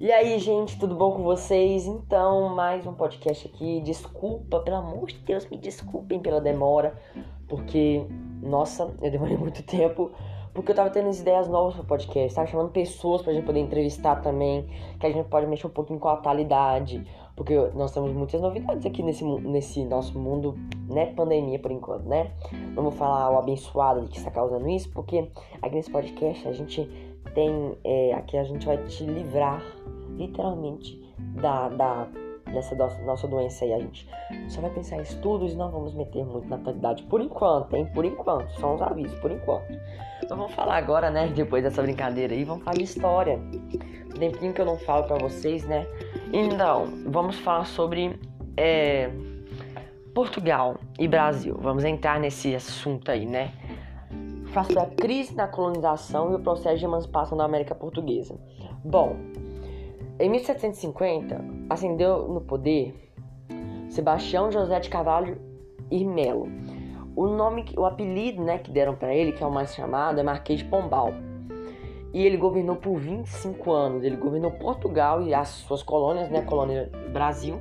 E aí, gente, tudo bom com vocês? Então, mais um podcast aqui. Desculpa, pelo amor de Deus, me desculpem pela demora, porque, nossa, eu demorei muito tempo, porque eu tava tendo ideias novas pro podcast, tava chamando pessoas pra gente poder entrevistar também, que a gente pode mexer um pouquinho com a atualidade, porque nós temos muitas novidades aqui nesse, nesse nosso mundo, né, pandemia por enquanto, né? Não vou falar o abençoado que está causando isso, porque aqui nesse podcast a gente tem, é, aqui a gente vai te livrar literalmente da, da dessa nossa, nossa doença aí. A gente só vai pensar em estudos e não vamos meter muito na atualidade por enquanto, hein? Por enquanto, só uns avisos, por enquanto. Então vamos falar agora, né? Depois dessa brincadeira aí, vamos falar de história. Tempinho que eu não falo pra vocês, né? Então, vamos falar sobre é, Portugal e Brasil. Vamos entrar nesse assunto aí, né? Sobre a crise na colonização e o processo de emancipação da América Portuguesa. Bom, em 1750, ascendeu no poder Sebastião José de Carvalho e Melo. O nome, o apelido, né, que deram para ele, que é o mais chamado, é Marquês de Pombal. E ele governou por 25 anos. Ele governou Portugal e as suas colônias, né, colônia Brasil,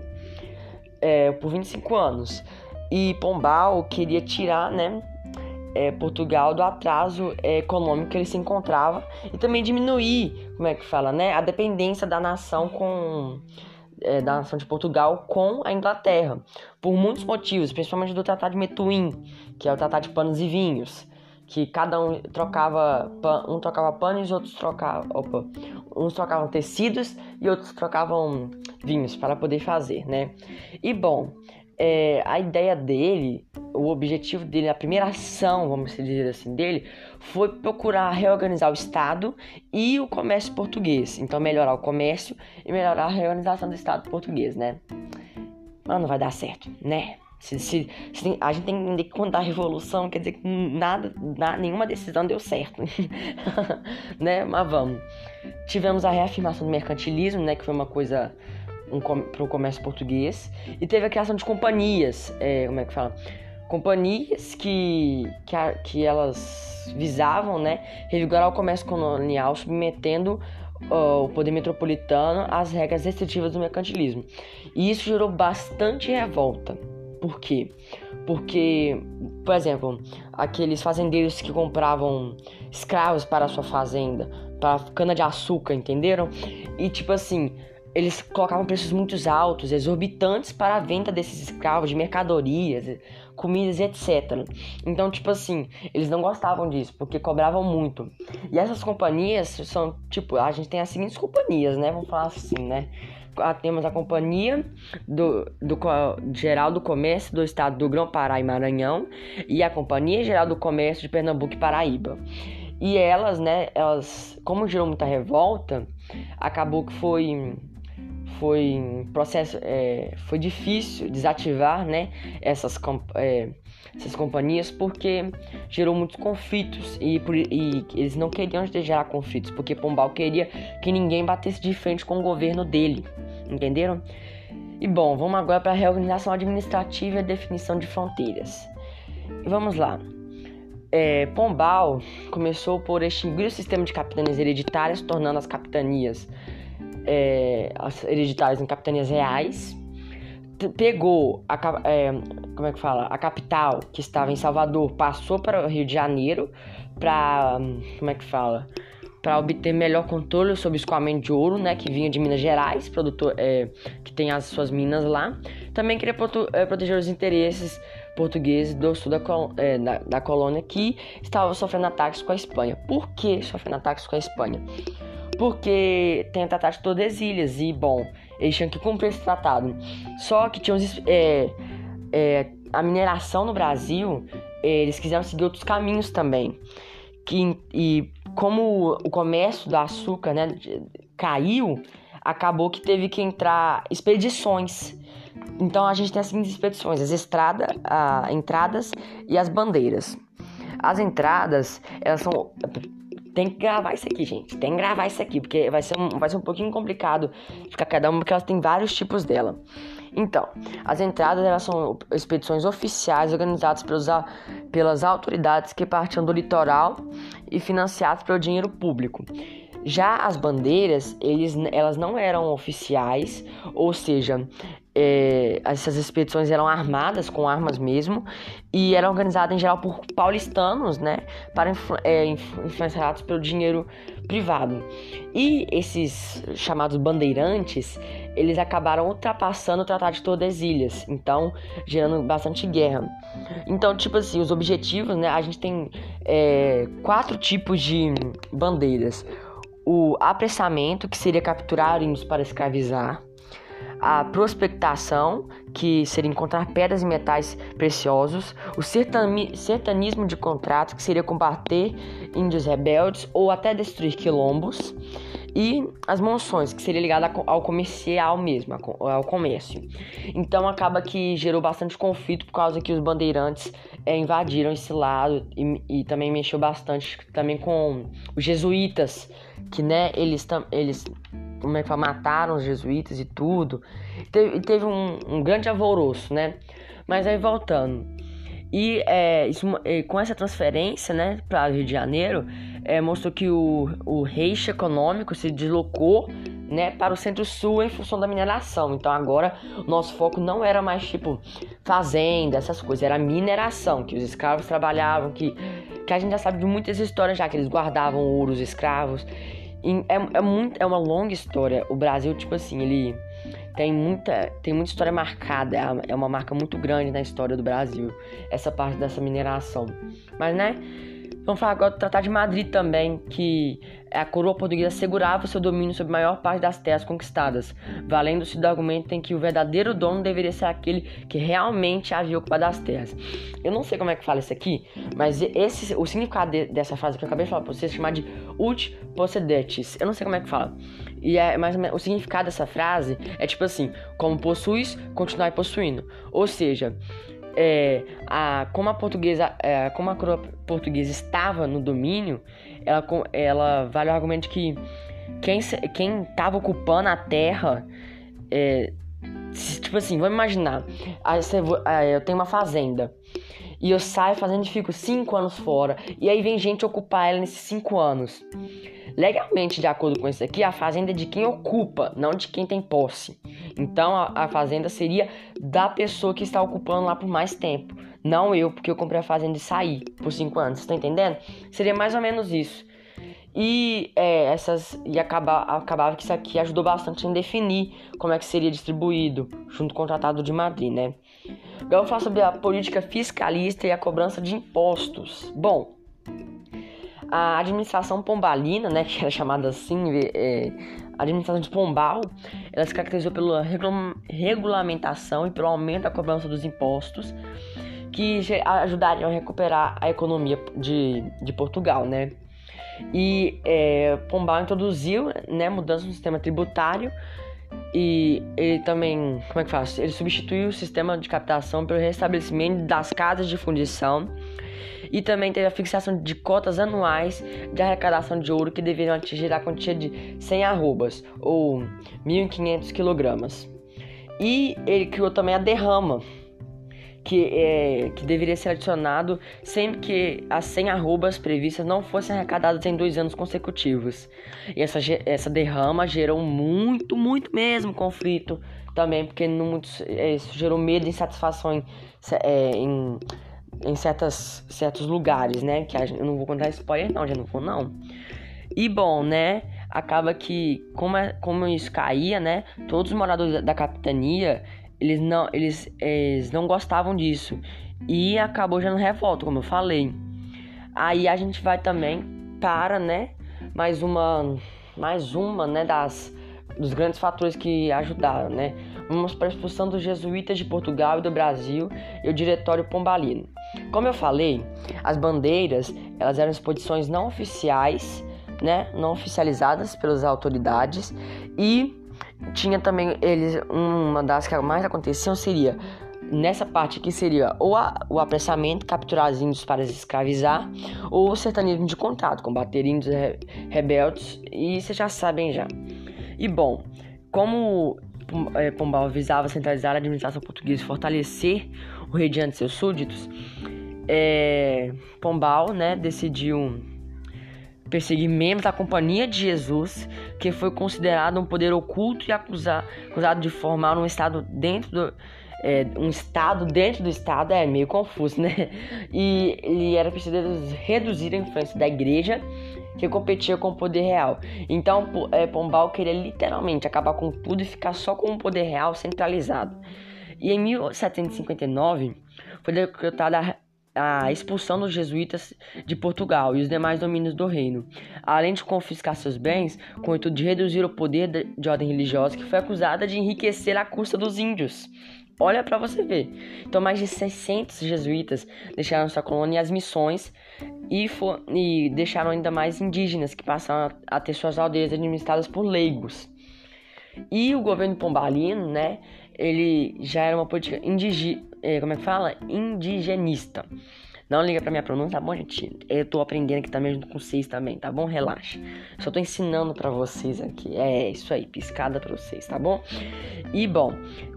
é, por 25 anos. E Pombal queria tirar, né, é, Portugal do atraso é, econômico que ele se encontrava e também diminuir, como é que fala, né, a dependência da nação com é, da nação de Portugal com a Inglaterra, por muitos motivos, principalmente do Tratado de Metuim, que é o Tratado de Panos e Vinhos, que cada um trocava, um trocava panos outros trocavam, opa, uns trocavam tecidos e outros trocavam vinhos para poder fazer, né? E bom, é, a ideia dele, o objetivo dele, a primeira ação, vamos dizer assim, dele, foi procurar reorganizar o Estado e o comércio português. Então, melhorar o comércio e melhorar a reorganização do Estado português, né? Mas não vai dar certo, né? Se, se, se, a gente tem que entender que quando dá revolução, quer dizer que nada, nada nenhuma decisão deu certo, né? Mas vamos. Tivemos a reafirmação do mercantilismo, né? Que foi uma coisa um, para o comércio português. E teve a criação de companhias, é, como é que fala? Companhias que, que, a, que elas visavam né, revigorar o comércio colonial, submetendo uh, o poder metropolitano às regras restritivas do mercantilismo. E isso gerou bastante revolta. Por quê? Porque, por exemplo, aqueles fazendeiros que compravam escravos para a sua fazenda, para cana de açúcar, entenderam? E tipo assim, eles colocavam preços muito altos, exorbitantes para a venda desses escravos, de mercadorias, comidas, etc. Então, tipo assim, eles não gostavam disso, porque cobravam muito. E essas companhias são, tipo, a gente tem as seguintes companhias, né? Vamos falar assim, né? Ah, temos a Companhia do, do Geral do Comércio do Estado do Grão-Pará e Maranhão e a Companhia Geral do Comércio de Pernambuco e Paraíba. E elas, né, elas, como gerou muita revolta, acabou que foi foi processo é, foi difícil desativar né essas é, essas companhias porque gerou muitos conflitos e, e eles não queriam gerar conflitos porque Pombal queria que ninguém batesse de frente com o governo dele entenderam? E bom vamos agora para a reorganização administrativa e a definição de fronteiras. Vamos lá. É, Pombal começou por extinguir o sistema de capitanias hereditárias tornando as capitanias é, hereditárias em capitanias reais, pegou a, é, como é que fala? A capital que estava em Salvador passou para o Rio de Janeiro para como é que fala? Para obter melhor controle sobre o escoamento de ouro né que vinha de Minas Gerais produtor é, que tem as suas minas lá. Também queria é, proteger os interesses portugueses do sul da, é, da, da colônia que estava sofrendo ataques com a Espanha. Por que sofrendo ataques com a Espanha porque tem o Tratado de Tordesilhas e, bom, eles tinham que cumprir esse tratado. Só que tinham é, é, a mineração no Brasil, eles quiseram seguir outros caminhos também. Que, e como o comércio do açúcar né, caiu, acabou que teve que entrar expedições. Então a gente tem as seguintes expedições: as estradas, as entradas e as bandeiras. As entradas, elas são tem que gravar isso aqui, gente. Tem que gravar isso aqui, porque vai ser um, vai ser um pouquinho complicado ficar cada uma, porque elas têm vários tipos dela. Então, as entradas elas são expedições oficiais organizadas pelos, pelas autoridades que partiam do litoral e financiadas pelo dinheiro público. Já as bandeiras, eles, elas não eram oficiais, ou seja, é, essas expedições eram armadas com armas mesmo e eram organizadas em geral por paulistanos, né, para é, influenciados pelo dinheiro privado. E esses chamados bandeirantes, eles acabaram ultrapassando o Tratado de Tordesilhas, então gerando bastante guerra. Então, tipo assim, os objetivos, né, a gente tem é, quatro tipos de bandeiras. O apressamento, que seria capturar índios para escravizar a prospectação, que seria encontrar pedras e metais preciosos, o sertanismo de contrato, que seria combater índios rebeldes ou até destruir quilombos, e as monções, que seria ligada ao comercial mesmo, ao comércio. Então acaba que gerou bastante conflito por causa que os bandeirantes é, invadiram esse lado e, e, também mexeu bastante também com os jesuítas, que né, eles, eles como é que fala, mataram os jesuítas e tudo. Teve, teve um, um, grande alvoroço, né? Mas aí voltando. E é, isso, com essa transferência né, para o Rio de Janeiro, é, mostrou que o, o eixo econômico se deslocou né, para o centro-sul em função da mineração. Então agora o nosso foco não era mais tipo fazenda, essas coisas, era mineração, que os escravos trabalhavam, que, que a gente já sabe de muitas histórias já, que eles guardavam ouro, os escravos. É, é, muito, é uma longa história. O Brasil, tipo assim, ele tem muita, tem muita história marcada. É, é uma marca muito grande na história do Brasil. Essa parte dessa mineração. Mas, né? Vamos falar agora do Tratado de Madrid também, que a coroa portuguesa assegurava seu domínio sobre a maior parte das terras conquistadas, valendo-se do argumento em que o verdadeiro dono deveria ser aquele que realmente havia ocupado as terras. Eu não sei como é que fala isso aqui, mas esse, o significado de, dessa frase que eu acabei de falar para vocês é chamado de ut possedetis. Eu não sei como é que fala. E é mais o significado dessa frase é tipo assim: como possuis, continuai possuindo. Ou seja, é, a, como a portuguesa, é, como a coroa portuguesa estava no domínio, ela, ela vale o argumento de que quem quem estava ocupando a terra, é, tipo assim, vamos imaginar, eu tenho uma fazenda e eu saio fazendo e fico cinco anos fora e aí vem gente ocupar ela nesses cinco anos. Legalmente, de acordo com isso aqui, a fazenda é de quem ocupa, não de quem tem posse. Então a, a fazenda seria da pessoa que está ocupando lá por mais tempo. Não eu, porque eu comprei a fazenda e saí por cinco anos. Tá entendendo? Seria mais ou menos isso. E é, essas e acaba, acabava que isso aqui ajudou bastante em definir como é que seria distribuído junto com o Tratado de Madrid, né? Agora eu vou falar sobre a política fiscalista e a cobrança de impostos. Bom, a administração pombalina, né, que era chamada assim, é, a administração de Pombal, ela se caracterizou pela regulamentação e pelo aumento da cobrança dos impostos, que ajudariam a recuperar a economia de, de Portugal, né? E é, Pombal introduziu né, mudanças no sistema tributário e ele também, como é que faz? Ele substituiu o sistema de captação pelo restabelecimento das casas de fundição e também teve a fixação de cotas anuais de arrecadação de ouro que deveriam atingir a quantia de 100 arrobas, ou 1.500 quilogramas. E ele criou também a derrama, que, é, que deveria ser adicionado sempre que as 100 arrobas previstas não fossem arrecadadas em dois anos consecutivos. E essa, essa derrama gerou muito, muito mesmo conflito também, porque é, isso gerou medo e insatisfação em, é, em em certas, certos lugares, né? Que eu não vou contar spoiler não, já não vou não. E bom, né? Acaba que como, é, como isso caía, né? Todos os moradores da capitania, eles não, eles, eles não gostavam disso. E acabou no revolta, como eu falei. Aí a gente vai também para, né? Mais uma, mais uma, né? Das dos grandes fatores que ajudaram, né? Vamos para a expulsão dos jesuítas de Portugal e do Brasil e o diretório pombalino. Como eu falei, as bandeiras elas eram exposições não oficiais, né, não oficializadas pelas autoridades e tinha também eles uma das que mais aconteciam seria nessa parte aqui seria ou a, o apressamento, capturar os índios para escravizar, ou o sertanismo de contato, combater índios re, rebeldes, e vocês já sabem já. E bom, como é, Pombal visava centralizar a administração portuguesa e fortalecer o rei diante de seus súditos, é, Pombal né, decidiu perseguir membros da Companhia de Jesus, que foi considerado um poder oculto e acusar, acusado de formar um estado dentro do é, um estado dentro do estado é meio confuso, né? E, e era preciso reduzir a influência da igreja que competia com o poder real. Então, é, Pombal queria literalmente acabar com tudo e ficar só com o poder real centralizado. E em 1759 foi decretada a expulsão dos jesuítas de Portugal e os demais domínios do reino, além de confiscar seus bens, com o intuito de reduzir o poder de ordem religiosa que foi acusada de enriquecer à custa dos índios. Olha para você ver. Então, mais de 600 jesuítas deixaram sua colônia e as missões e, for, e deixaram ainda mais indígenas que passaram a, ter suas aldeias administradas por leigos. E o governo pombalino, né, ele já era uma política indígena, é, como é que fala? Indigenista. Não liga pra minha pronúncia, tá bom, gente? Eu tô aprendendo aqui também junto com vocês também, tá bom? Relaxa. Só tô ensinando pra vocês aqui. É isso aí, piscada pra vocês, tá bom? E bom,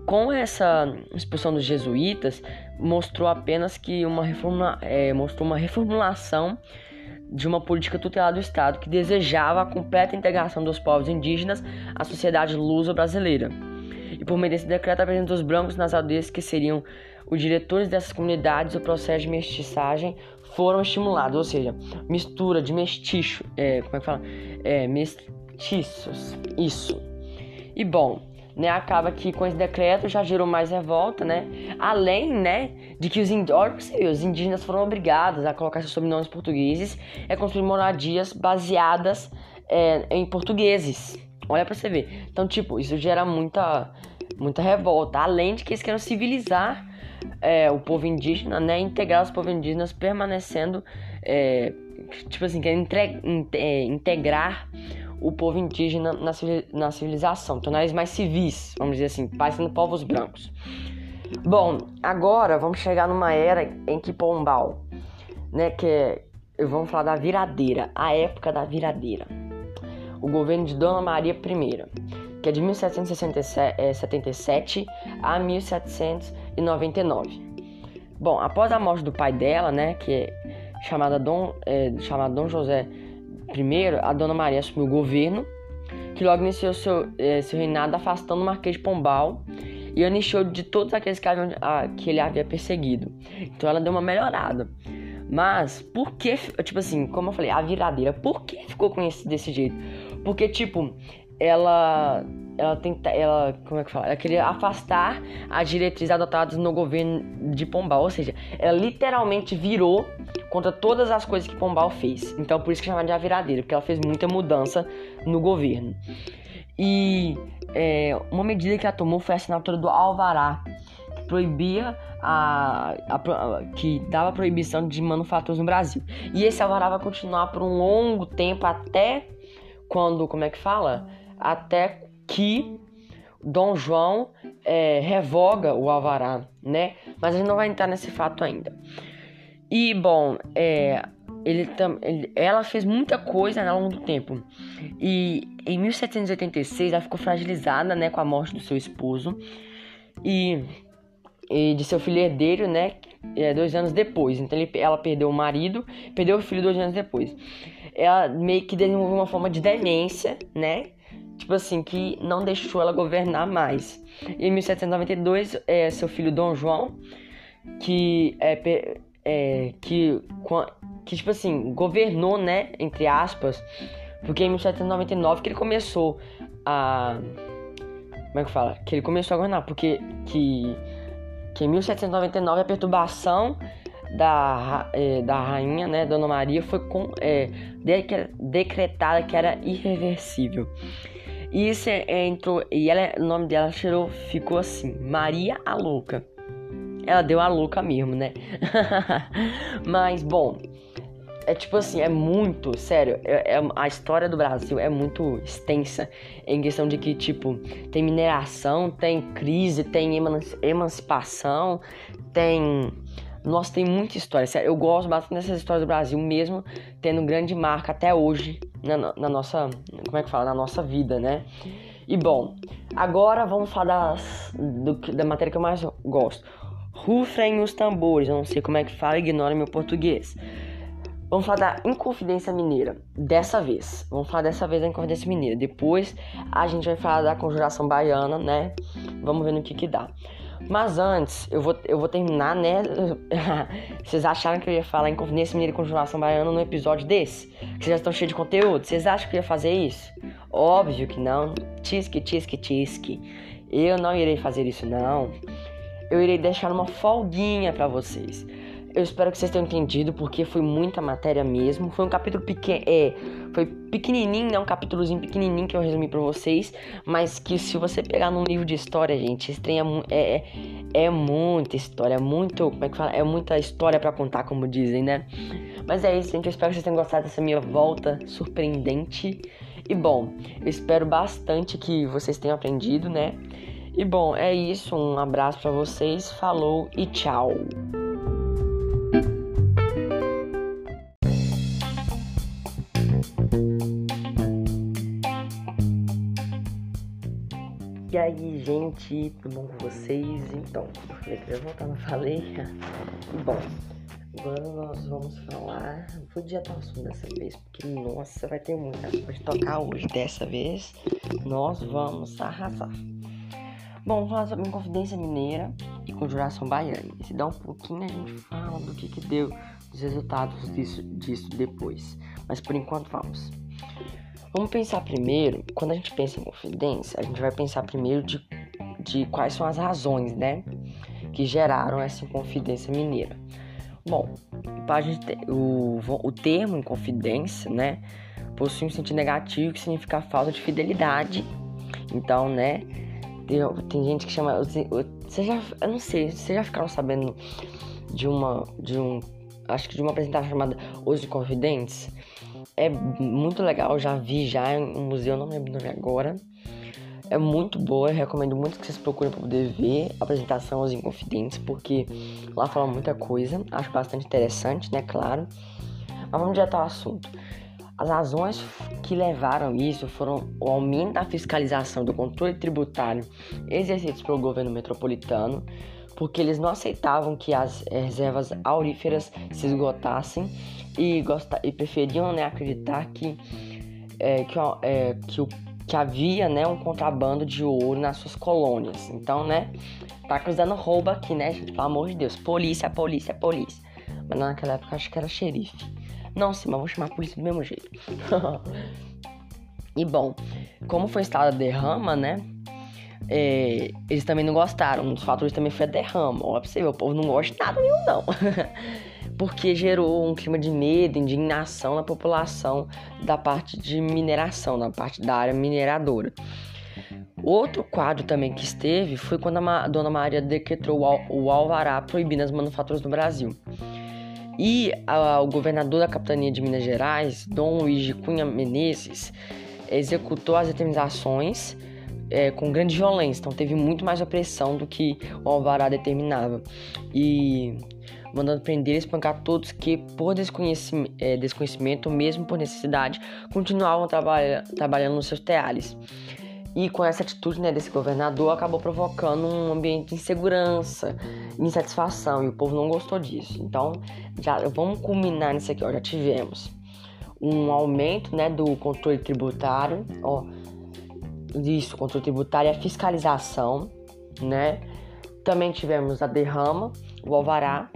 com essa expulsão dos jesuítas, mostrou apenas que uma reformula, é, mostrou uma reformulação de uma política tutelada do Estado que desejava a completa integração dos povos indígenas à sociedade luso-brasileira. E por meio desse decreto apresentou os brancos nas aldeias que seriam os diretores dessas comunidades, o processo de mestiçagem foram estimulados, ou seja, mistura de mestiço, é, como é que fala? É, mestiços, isso. E bom, né, acaba que com esse decreto já gerou mais revolta, né? Além, né, de que os, os indígenas foram obrigados a colocar seus sobrenomes portugueses e construir moradias baseadas é, em portugueses. Olha pra você ver. Então, tipo, isso gera muita, muita revolta. Além de que eles querem civilizar é, o povo indígena, né, integrar os povos indígenas permanecendo, é, tipo assim, quer entre, é, integrar o povo indígena na, na civilização, tornar eles mais civis, vamos dizer assim, parecendo povos brancos. Bom, agora vamos chegar numa era em que Pombal, né, que é, vamos falar da viradeira, a época da viradeira. O governo de Dona Maria I, que é de 1777 a 1799. Bom, após a morte do pai dela, né, que é chamada Dom, é, chamada Dom José I, a Dona Maria assumiu o governo, que logo iniciou seu, é, seu reinado afastando o Marquês de Pombal e anistiou de todos aqueles que, haviam, a, que ele havia perseguido. Então ela deu uma melhorada. Mas, por que, tipo assim, como eu falei, a viradeira, por que ficou conhecido desse jeito? Porque, tipo, ela ela tenta, ela, como é que fala? Ela queria afastar as diretrizes adotadas no governo de Pombal, ou seja, ela literalmente virou contra todas as coisas que Pombal fez. Então, por isso que chama de a viradeira, porque ela fez muita mudança no governo. E é, uma medida que ela tomou foi a assinatura do Alvará, que proibia a, a, a, que dava proibição de manufaturas no Brasil. E esse Alvará vai continuar por um longo tempo até quando, como é que fala? Até que Dom João é, revoga o alvará, né? Mas a gente não vai entrar nesse fato ainda. E bom, é, ele, ele, ela fez muita coisa ao longo do tempo. E em 1786 ela ficou fragilizada, né, com a morte do seu esposo e, e de seu filho herdeiro, né, é, dois anos depois. Então ele, ela perdeu o marido, perdeu o filho dois anos depois. Ela meio que desenvolveu uma forma de demência, né? Tipo assim, que não deixou ela governar mais. E em 1792, é, seu filho Dom João, que é, é que, que tipo assim, governou, né, entre aspas, porque em 1799 que ele começou a como é que fala? Que ele começou a governar, porque que que em 1799 a perturbação da, é, da rainha, né, Dona Maria, foi com, é, decretada que era irreversível. E isso entrou. E ela, o nome dela tirou, ficou assim: Maria a Louca. Ela deu a louca mesmo, né? Mas, bom, é tipo assim, é muito, sério, é, é, a história do Brasil é muito extensa em questão de que, tipo, tem mineração, tem crise, tem emancipação, tem nossa, tem muita história. Eu gosto bastante dessas histórias do Brasil, mesmo tendo grande marca até hoje na, na, nossa. Como é que fala? Na nossa vida, né? E bom, agora vamos falar das, do, da matéria que eu mais gosto. Rufem os tambores, eu não sei como é que fala, ignora meu português. Vamos falar da Inconfidência Mineira, dessa vez. Vamos falar dessa vez da Inconfidência Mineira. Depois a gente vai falar da Conjuração Baiana, né? Vamos ver no que que dá. Mas antes, eu vou, eu vou terminar, né? Vocês acharam que eu ia falar Inconfidência Mineira e Conjuração Baiana no episódio desse? Que vocês já estão cheios de conteúdo. Vocês acham que eu ia fazer isso? Óbvio que não. Tisque, tisque, tisque. Eu não irei fazer isso, não. Eu irei deixar uma folguinha para vocês. Eu espero que vocês tenham entendido, porque foi muita matéria mesmo. Foi um capítulo pequeno, é, foi pequenininho, né? Um capítulozinho pequenininho que eu resumi para vocês, mas que se você pegar num livro de história, gente, trem é, é, é muita história, muito, como é que fala? É muita história para contar, como dizem, né? Mas é isso, gente. Eu espero que vocês tenham gostado dessa minha volta surpreendente. E bom, eu espero bastante que vocês tenham aprendido, né? E bom, é isso. Um abraço para vocês. Falou e tchau. E aí, gente, tudo bom com vocês? Então, eu falei que eu ia voltar, não falei. Bom, agora nós vamos falar. Vou direto ao assunto dessa vez, porque nossa, vai ter muita coisa de tocar hoje. Dessa vez, nós vamos arrasar. Bom, vamos falar sobre Inconfidência Mineira e Conjuração Baiana. Se dá um pouquinho, a gente fala do que, que deu, dos resultados disso, disso depois. Mas por enquanto, vamos. Vamos pensar primeiro, quando a gente pensa em confidência, a gente vai pensar primeiro de, de quais são as razões, né, que geraram essa inconfidência mineira. Bom, para gente o, o termo inconfidência, né, possui um sentido negativo que significa falta de fidelidade. Então, né, tem, tem gente que chama, você já, eu não sei, vocês já ficaram sabendo de uma, de um, acho que de uma apresentação chamada Os Inconfidentes? É muito legal, já vi já em um museu, não lembro nome agora. É muito boa, recomendo muito que vocês procurem para poder ver a apresentação aos Inconfidentes, porque lá fala muita coisa, acho bastante interessante, né, claro. Mas vamos direto ao assunto. As razões que levaram isso foram o aumento da fiscalização do controle tributário exercidos pelo governo metropolitano, porque eles não aceitavam que as reservas auríferas se esgotassem e, gosta, e preferiam né, acreditar que, é, que, é, que, o, que havia né, um contrabando de ouro nas suas colônias. Então, né, tá acusando roubo aqui, né, gente? Pelo amor de Deus. Polícia, polícia, polícia. Mas naquela época acho que era xerife. Não sei, mas vou chamar a polícia do mesmo jeito. e bom, como foi instalada a derrama, né? É, eles também não gostaram. Um dos fatores também foi a derrama. Ó, você ver, o povo não gosta de nada nenhum, não. porque gerou um clima de medo, indignação na população da parte de mineração, na parte da área mineradora. Outro quadro também que esteve foi quando a Dona Maria decretou o alvará proibindo as manufaturas no Brasil. E a, o governador da capitania de Minas Gerais, Dom Luiz de Cunha Menezes, executou as determinações é, com grande violência, então teve muito mais opressão do que o alvará determinava. E mandando prender e espancar todos que, por desconhecimento, é, desconhecimento mesmo por necessidade, continuavam trabalha, trabalhando nos seus teares. E com essa atitude né, desse governador, acabou provocando um ambiente de insegurança, insatisfação, e o povo não gostou disso. Então, já vamos culminar nisso aqui, ó, já tivemos um aumento né, do controle tributário, ó, isso, controle tributário e a fiscalização, né? Também tivemos a derrama, o alvará,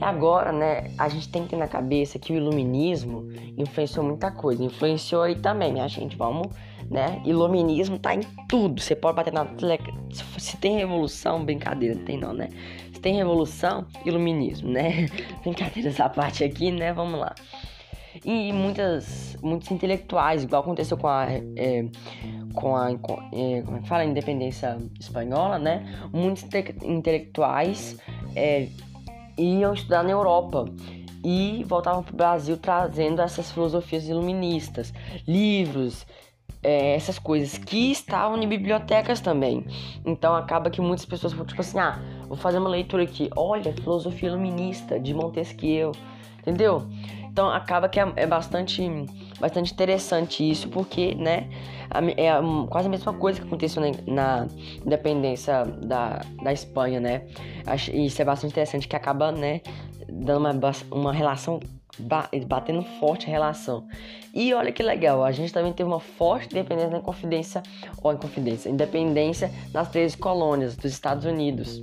Agora, né, a gente tem que ter na cabeça que o iluminismo influenciou muita coisa. Influenciou aí também, minha gente. Vamos, né? Iluminismo tá em tudo. Você pode bater na Se tem revolução, brincadeira, não tem não, né? Se tem revolução, iluminismo, né? Brincadeira essa parte aqui, né? Vamos lá. E muitas, muitos intelectuais, igual aconteceu com a, é, com a, é, como é que fala, a independência espanhola, né? Muitos intelectuais é, iam estudar na Europa e voltavam para o Brasil trazendo essas filosofias iluministas, livros, é, essas coisas que estavam em bibliotecas também. Então acaba que muitas pessoas vão tipo assim, ah, vou fazer uma leitura aqui, olha, filosofia iluminista de Montesquieu, entendeu? Então acaba que é, é bastante, bastante interessante isso, porque, né, é quase a mesma coisa que aconteceu na, independência da, da Espanha, né? Isso é bastante interessante que acaba, né, dando uma, uma relação batendo forte a relação. E olha que legal, a gente também teve uma forte dependência na confidência, ou confidência, independência nas três colônias dos Estados Unidos.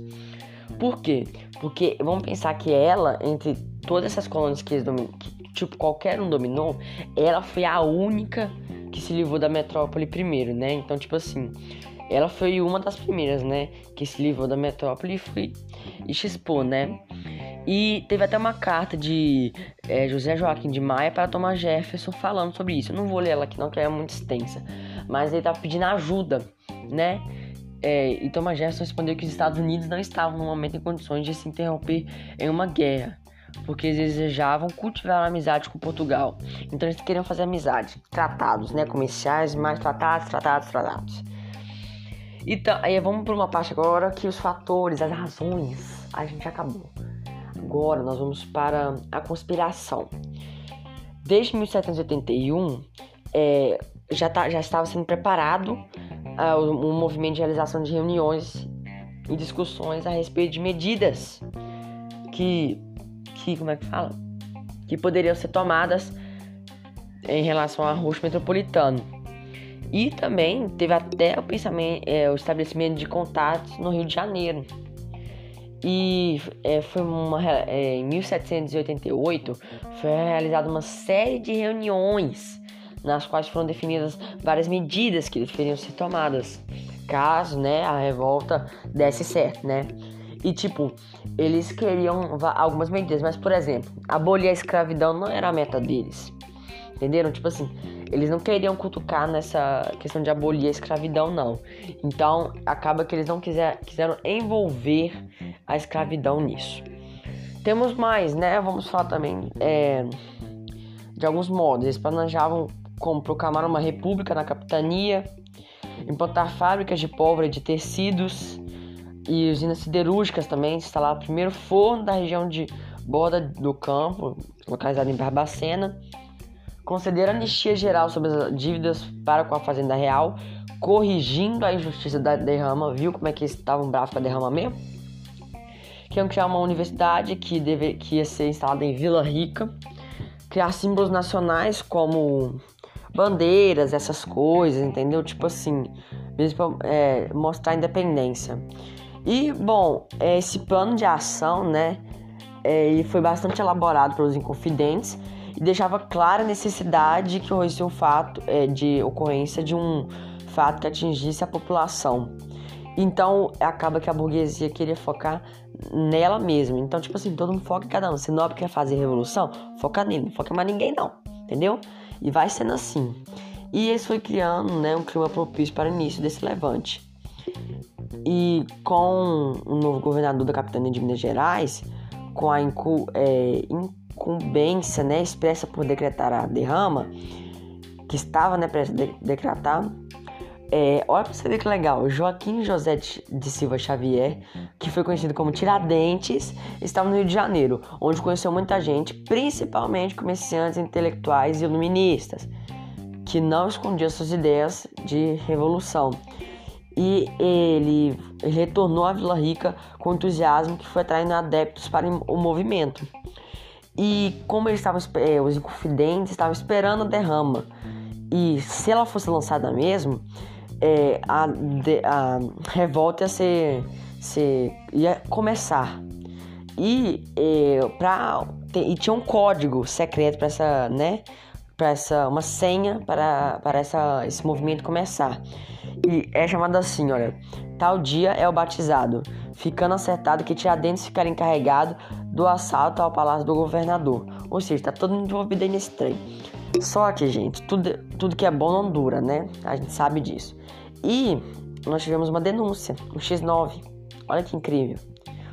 Por quê? Porque vamos pensar que ela, entre todas essas colônias que, que tipo qualquer um dominou, ela foi a única que se livrou da metrópole primeiro, né? Então, tipo assim, ela foi uma das primeiras, né, que se livrou da metrópole e foi e expôs, né? E teve até uma carta de é, José Joaquim de Maia para Thomas Jefferson falando sobre isso. Eu não vou ler ela aqui não, que é muito extensa. Mas ele estava pedindo ajuda, né? É, e Thomas Jefferson respondeu que os Estados Unidos não estavam no momento em condições de se interromper em uma guerra, porque eles desejavam cultivar amizade com Portugal. Então eles queriam fazer amizade, tratados, né, comerciais, mais tratados, tratados, tratados. Então, aí vamos para uma parte agora que os fatores, as razões, a gente acabou. Agora nós vamos para a conspiração. Desde 1781, é, já, tá, já estava sendo preparado uh, um movimento de realização de reuniões e discussões a respeito de medidas que, que como é que fala? Que poderiam ser tomadas em relação ao rosto metropolitano. E também teve até o pensamento, é, o estabelecimento de contatos no Rio de Janeiro. E é, foi uma, é, em 1788 foi realizada uma série de reuniões nas quais foram definidas várias medidas que deveriam ser tomadas caso né, a revolta desse certo, né? E tipo, eles queriam algumas medidas, mas por exemplo, abolir a escravidão não era a meta deles. Entenderam? Tipo assim, eles não queriam cutucar nessa questão de abolir a escravidão, não. Então, acaba que eles não quiser, quiseram envolver a escravidão nisso. Temos mais, né? Vamos falar também é, de alguns modos. Eles planejavam como proclamar uma república na capitania, implantar fábricas de pólvora de tecidos e usinas siderúrgicas também, instalar o primeiro forno da região de Borda do Campo, localizado em Barbacena conceder anistia geral sobre as dívidas para com a Fazenda Real, corrigindo a injustiça da derrama, viu como é que estavam bravos com a derrama mesmo? Queriam criar uma universidade que, deve, que ia ser instalada em Vila Rica, criar símbolos nacionais como bandeiras, essas coisas, entendeu? Tipo assim, mesmo pra é, mostrar a independência. E, bom, esse plano de ação, né, é, ele foi bastante elaborado pelos Inconfidentes e deixava clara a necessidade que ocorresse um fato é, de ocorrência de um fato que atingisse a população. Então acaba que a burguesia queria focar nela mesma. Então, tipo assim, todo mundo foca em cada um. Se nobre quer fazer revolução, foca nele, não foca mais ninguém, não. Entendeu? E vai sendo assim. E isso foi criando né, um clima propício para o início desse levante. E com o novo governador da capitania de Minas Gerais, com a incu, é, incumbência né, expressa por decretar a derrama, que estava né, para de decretar, é, olha pra você ver que legal, Joaquim José de Silva Xavier, que foi conhecido como Tiradentes, estava no Rio de Janeiro, onde conheceu muita gente, principalmente comerciantes intelectuais e iluministas, que não escondiam suas ideias de revolução. E ele, retornou à Vila Rica com entusiasmo que foi atraindo adeptos para o movimento. E como eles estavam, é, os inconfidentes estavam esperando a derrama. E se ela fosse lançada mesmo, é, a, de, a revolta ia ser, ser, ia começar. E, é, pra, e tinha um código secreto para essa, né? Para essa, uma senha para, para essa, esse movimento começar. E é chamado assim, olha. Tal dia é o batizado, ficando acertado que Tiradentes ficaria encarregado do assalto ao palácio do governador. Ou seja, tá todo mundo envolvido aí nesse trem. Só que, gente, tudo, tudo que é bom não dura, né? A gente sabe disso. E nós tivemos uma denúncia, um X9. Olha que incrível.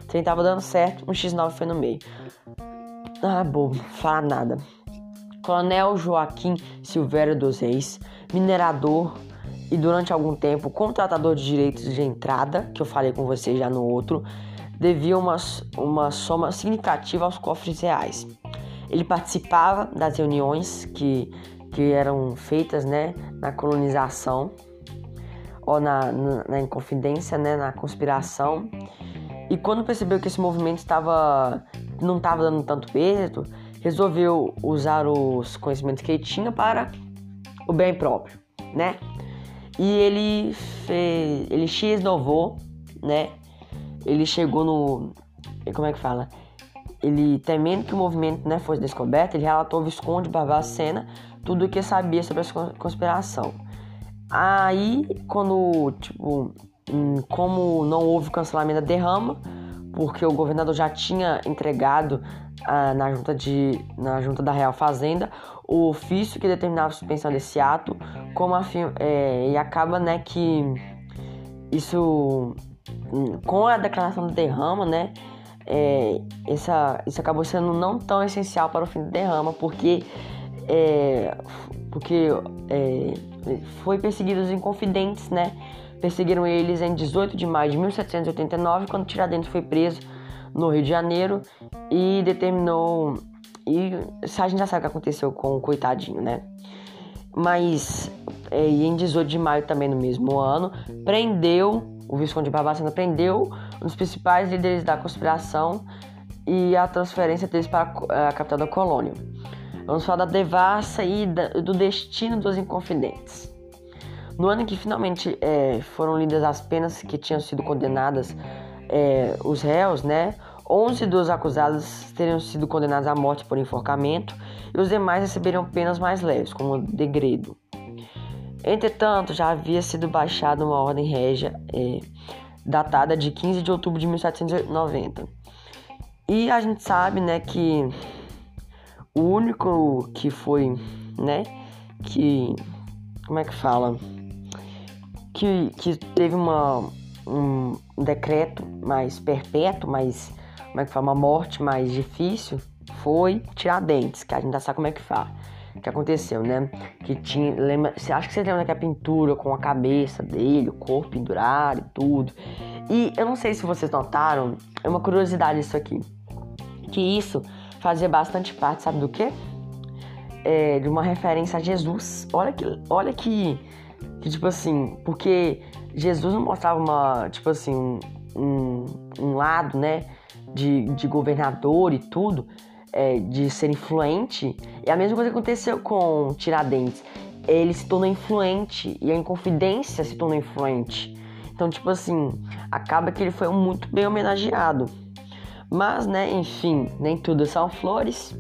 O trem tava dando certo, um X9 foi no meio. Ah, bobo, fala nada. Coronel Joaquim Silveira dos Reis, minerador e durante algum tempo contratador de direitos de entrada, que eu falei com você já no outro, devia uma, uma soma significativa aos cofres reais. Ele participava das reuniões que, que eram feitas né, na colonização ou na, na, na inconfidência, né, na conspiração. E quando percebeu que esse movimento estava não estava dando tanto peso, resolveu usar os conhecimentos que ele tinha para o bem próprio, né? E ele fez, ele x inovou, né? Ele chegou no, como é que fala? Ele temendo que o movimento né, fosse descoberto, ele relatou ao Visconde Barbacena tudo o que sabia sobre a conspiração. Aí, quando, tipo, hum, como não houve cancelamento da derrama, porque o governador já tinha entregado ah, na, junta de, na junta da Real Fazenda o ofício que determinava a suspensão desse ato, como afirma, é, e acaba né, que isso, com a declaração da derrama, né, é, essa, isso acabou sendo não tão essencial para o fim da derrama, porque, é, porque é, foi perseguido os inconfidentes, né? Perseguiram eles em 18 de maio de 1789, quando Tiradentes foi preso no Rio de Janeiro e determinou. E a gente já sabe o que aconteceu com o coitadinho, né? Mas é, em 18 de maio também no mesmo ano, prendeu, o Visconde de Barbacena prendeu um dos principais líderes da conspiração e a transferência deles para a capital da colônia. Vamos falar da devassa e do destino dos inconfidentes. No ano em que finalmente é, foram lidas as penas que tinham sido condenadas é, os réus, né? 11 dos acusados teriam sido condenados à morte por enforcamento e os demais receberiam penas mais leves, como degredo. Entretanto, já havia sido baixada uma ordem régia é, datada de 15 de outubro de 1790. E a gente sabe, né, que o único que foi, né, que como é que fala? Que, que teve uma, um decreto mais perpétuo, mais como é que fala, uma morte mais difícil, foi Tiradentes, que a gente já sabe como é que fala que aconteceu, né? Que tinha. Lembra, você acha que você lembra daquela pintura com a cabeça dele, o corpo pendurado e tudo. E eu não sei se vocês notaram, é uma curiosidade isso aqui. Que isso fazia bastante parte, sabe do quê? É, de uma referência a Jesus. Olha que. Olha que. Que tipo assim. Porque Jesus não mostrava uma. Tipo assim. Um, um lado, né? De, de governador e tudo é, de ser influente. E a mesma coisa aconteceu com Tiradentes. Ele se tornou influente e a Inconfidência se tornou influente. Então, tipo assim, acaba que ele foi muito bem homenageado. Mas, né, enfim, nem tudo são flores.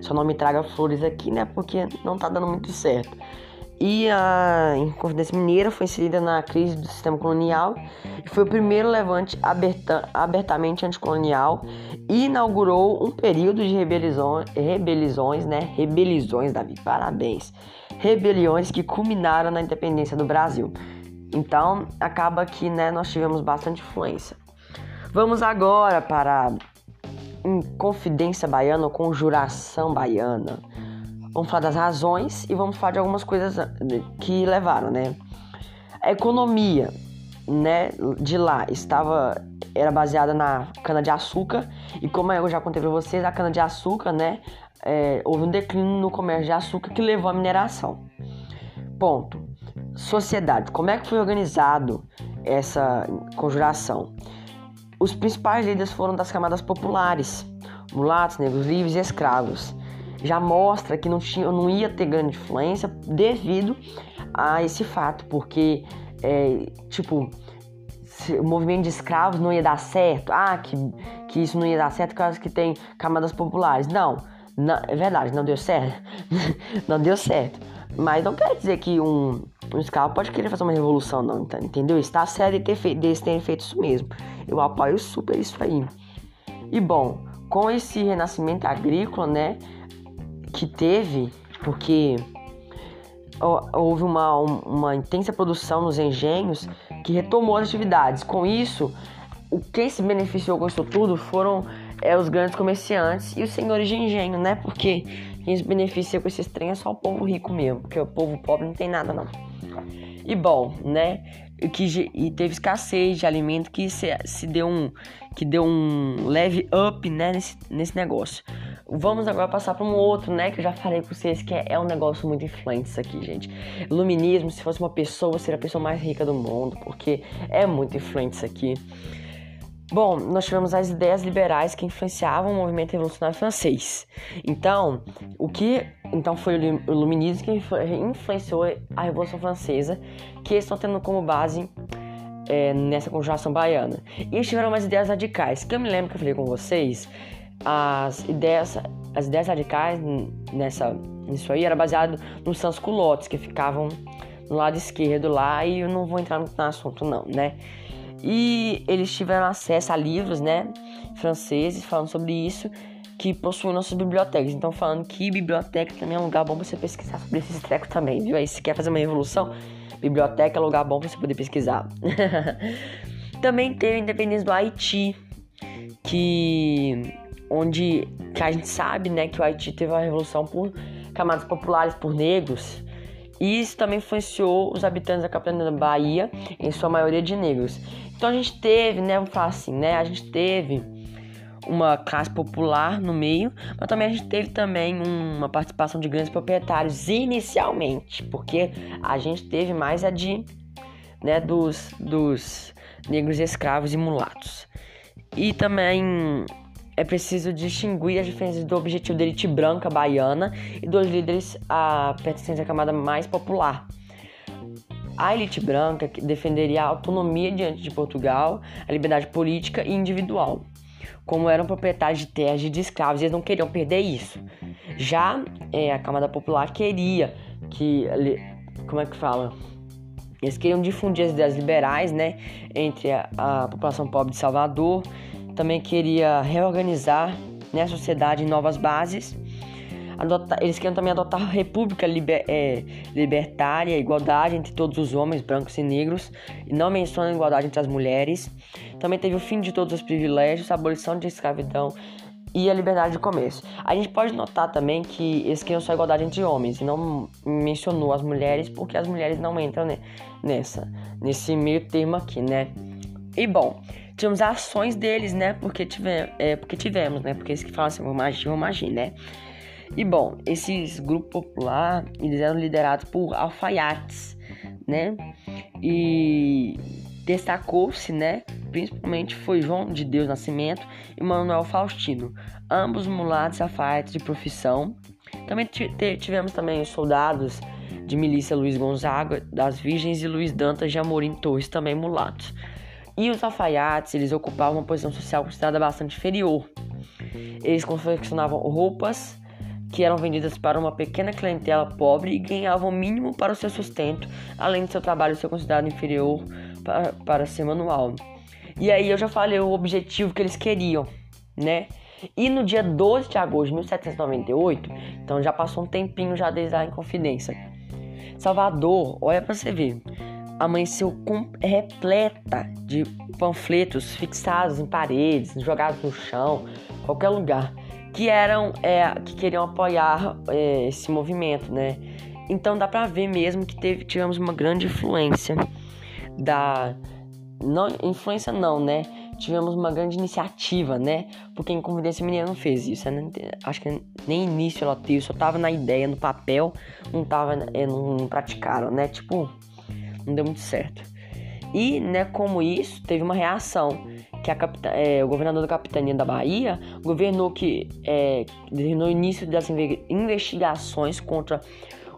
Só não me traga flores aqui, né, porque não tá dando muito certo. E a Inconfidência Mineira foi inserida na crise do sistema colonial e foi o primeiro levante aberta, abertamente anticolonial e inaugurou um período de rebeliões, rebeliões, né? Rebeliões, Davi, parabéns. Rebeliões que culminaram na independência do Brasil. Então, acaba que né, nós tivemos bastante influência. Vamos agora para Confidência Baiana ou Conjuração Baiana. Vamos falar das razões e vamos falar de algumas coisas que levaram, né? A economia, né, de lá estava era baseada na cana de açúcar e como eu já contei para vocês, a cana de açúcar, né, é, houve um declínio no comércio de açúcar que levou à mineração. Ponto. Sociedade. Como é que foi organizado essa conjuração? Os principais líderes foram das camadas populares, mulatos, negros livres e escravos já mostra que não, tinha, não ia ter grande influência devido a esse fato, porque, é, tipo, o movimento de escravos não ia dar certo, ah, que, que isso não ia dar certo por causa que tem camadas populares. Não, é verdade, não deu certo. não deu certo. Mas não quer dizer que um, um escravo pode querer fazer uma revolução, não, entendeu? Está certo de ter feito, deles terem feito isso mesmo. Eu apoio super isso aí. E bom, com esse renascimento agrícola, né? Que teve, porque houve uma, uma intensa produção nos engenhos que retomou as atividades. Com isso, o quem se beneficiou com isso tudo foram é, os grandes comerciantes e os senhores de engenho, né? Porque quem se beneficia com esses trem é só o povo rico mesmo, porque o povo pobre não tem nada não. E bom, né? Que, e teve escassez de alimento que se, se deu um que deu um leve up né, nesse, nesse negócio. Vamos agora passar para um outro, né? Que eu já falei com vocês que é, é, um negócio muito influente isso aqui, gente. Iluminismo, se fosse uma pessoa, seria a pessoa mais rica do mundo, porque é muito influente isso aqui. Bom, nós tivemos as ideias liberais que influenciavam o movimento revolucionário francês. Então, o que então foi o iluminismo que influenciou a Revolução Francesa, que estão tendo como base é, nessa conjuração baiana. E eles tiveram umas ideias radicais, que eu me lembro que eu falei com vocês, as ideias, as ideias radicais nessa, nisso aí era baseado nos sans-culottes, que ficavam no lado esquerdo lá, e eu não vou entrar no assunto não, né? E eles tiveram acesso a livros, né, franceses falando sobre isso, que possuem nossas bibliotecas. Então, falando que biblioteca também é um lugar bom pra você pesquisar sobre esses trecos também, viu? Aí, se quer fazer uma revolução, biblioteca é um lugar bom pra você poder pesquisar. também teve a independência do Haiti, que onde que a gente sabe, né, que o Haiti teve uma revolução por camadas populares, por negros. E isso também influenciou os habitantes da capital da Bahia, em sua maioria de negros. Então a gente teve, né, vamos falar assim, né, a gente teve uma classe popular no meio, mas também a gente teve também uma participação de grandes proprietários inicialmente, porque a gente teve mais a de, né, dos, dos negros escravos e mulatos. E também é preciso distinguir as diferenças do objetivo da elite branca baiana e dos líderes a pertencentes à camada mais popular. A elite branca defenderia a autonomia diante de Portugal, a liberdade política e individual. Como eram proprietários de terras e de escravos, eles não queriam perder isso. Já é, a camada popular queria que. Como é que fala? Eles queriam difundir as ideias liberais, né, entre a, a população pobre de Salvador. Também queria reorganizar né, a sociedade em novas bases adotar, eles queriam também adotar a república liber, é, libertária, igualdade entre todos os homens, brancos e negros, e não menciona a igualdade entre as mulheres. Também teve o fim de todos os privilégios, a abolição de escravidão e a liberdade de comércio. A gente pode notar também que eles queriam só igualdade entre homens e não mencionou as mulheres porque as mulheres não entram nessa, nesse meio termo aqui, né? E bom, tivemos ações deles, né? Porque, tive, é, porque tivemos, né? Porque eles que falam assim, vamos agir, vamos agir, né? E bom, esses grupos popular, eles eram liderados por alfaiates, né? E destacou-se, né? Principalmente foi João de Deus Nascimento e Manuel Faustino, ambos mulatos alfaiates de profissão. Também tivemos também os soldados de milícia Luiz Gonzaga das Virgens e Luiz Dantas de Amorim Torres, também mulatos. E os alfaiates, eles ocupavam uma posição social considerada bastante inferior. Eles confeccionavam roupas que eram vendidas para uma pequena clientela pobre e ganhavam o mínimo para o seu sustento, além de seu trabalho ser considerado inferior para, para ser manual. E aí eu já falei o objetivo que eles queriam, né? E no dia 12 de agosto de 1798, então já passou um tempinho já desde a Inconfidência, Salvador, olha para você ver, amanheceu com, repleta de panfletos fixados em paredes, jogados no chão, qualquer lugar que eram é, que queriam apoiar é, esse movimento, né? Então dá para ver mesmo que teve, tivemos uma grande influência da não influência não, né? Tivemos uma grande iniciativa, né? Porque em Convidência Mineira não fez isso. Acho que nem início ela teve, só tava na ideia, no papel, não tava, é, não, não praticaram, né? Tipo, não deu muito certo. E, né, como isso, teve uma reação que a é, o governador da capitania da Bahia governou que é, no início das investigações contra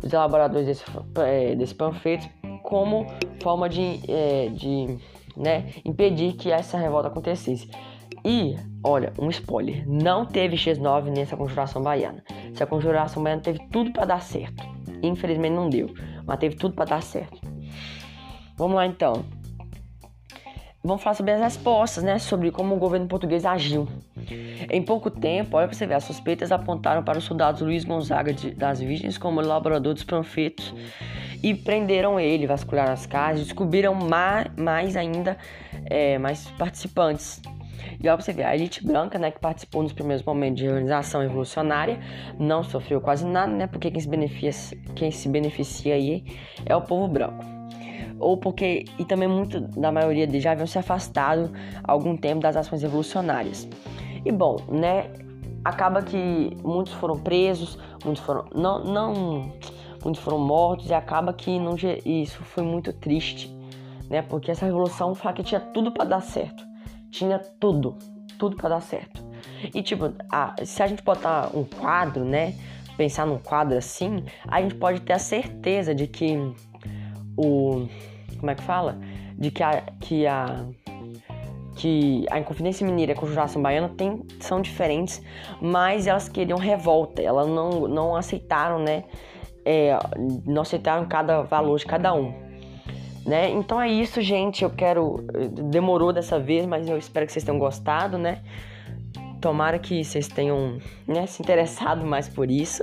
os elaboradores desse, é, desse panfleto como forma de, é, de né, impedir que essa revolta acontecesse. E, olha, um spoiler, não teve X9 nessa conjuração baiana. Essa conjuração baiana teve tudo para dar certo. Infelizmente não deu, mas teve tudo para dar certo. Vamos lá então. Vamos falar sobre as respostas, né? Sobre como o governo português agiu. Em pouco tempo, olha pra você ver, as suspeitas apontaram para os soldados Luiz Gonzaga de, das Virgens como elaborador dos panfletos e prenderam ele, vasculharam as casas, descobriram mais, mais ainda é, mais participantes. E olha pra você ver, a elite branca, né, que participou nos primeiros momentos de organização revolucionária, não sofreu quase nada, né? Porque quem se beneficia, quem se beneficia aí é o povo branco ou porque e também muito da maioria deles já haviam se afastado há algum tempo das ações revolucionárias. E bom, né, acaba que muitos foram presos, muitos foram não não muitos foram mortos e acaba que não isso foi muito triste, né? Porque essa revolução que tinha tudo para dar certo. Tinha tudo, tudo para dar certo. E tipo, a, se a gente botar um quadro, né? Pensar num quadro assim, a gente pode ter a certeza de que o. Como é que fala? De que a. Que a que a Inconfidência Mineira e a Conjuração Baiana tem, são diferentes, mas elas queriam revolta, elas não, não aceitaram, né? É, não aceitaram cada valor de cada um. Né? Então é isso, gente. Eu quero. Demorou dessa vez, mas eu espero que vocês tenham gostado, né? Tomara que vocês tenham né, se interessado mais por isso.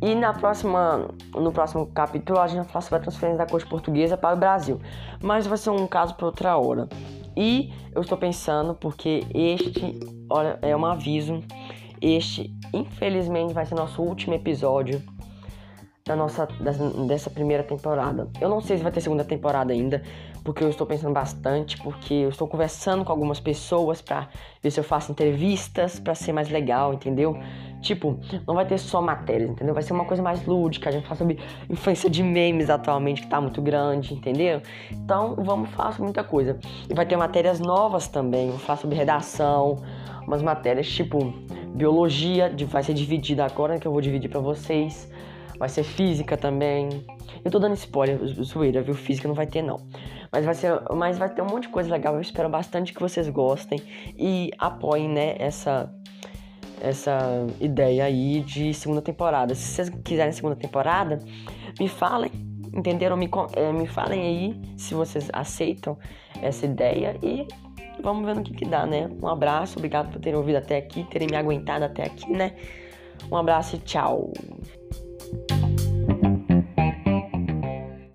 E na próxima, no próximo capítulo a gente vai falar sobre a transferência da corte portuguesa para o Brasil. Mas vai ser um caso para outra hora. E eu estou pensando porque este, olha, é um aviso. Este, infelizmente, vai ser nosso último episódio da nossa dessa primeira temporada. Eu não sei se vai ter segunda temporada ainda, porque eu estou pensando bastante, porque eu estou conversando com algumas pessoas para ver se eu faço entrevistas para ser mais legal, entendeu? Tipo, não vai ter só matérias, entendeu? Vai ser uma coisa mais lúdica, a gente fala sobre influência de memes atualmente que tá muito grande, entendeu? Então, vamos falar sobre muita coisa. E vai ter matérias novas também, vou falar sobre redação, umas matérias tipo biologia, vai ser dividida agora que eu vou dividir para vocês Vai ser física também. Eu tô dando spoiler, zoeira, viu? Física não vai ter, não. Mas vai, ser, mas vai ter um monte de coisa legal. Eu espero bastante que vocês gostem e apoiem, né, essa, essa ideia aí de segunda temporada. Se vocês quiserem segunda temporada, me falem, entenderam? Me, é, me falem aí se vocês aceitam essa ideia e vamos ver no que que dá, né? Um abraço, obrigado por terem ouvido até aqui, terem me aguentado até aqui, né? Um abraço e tchau.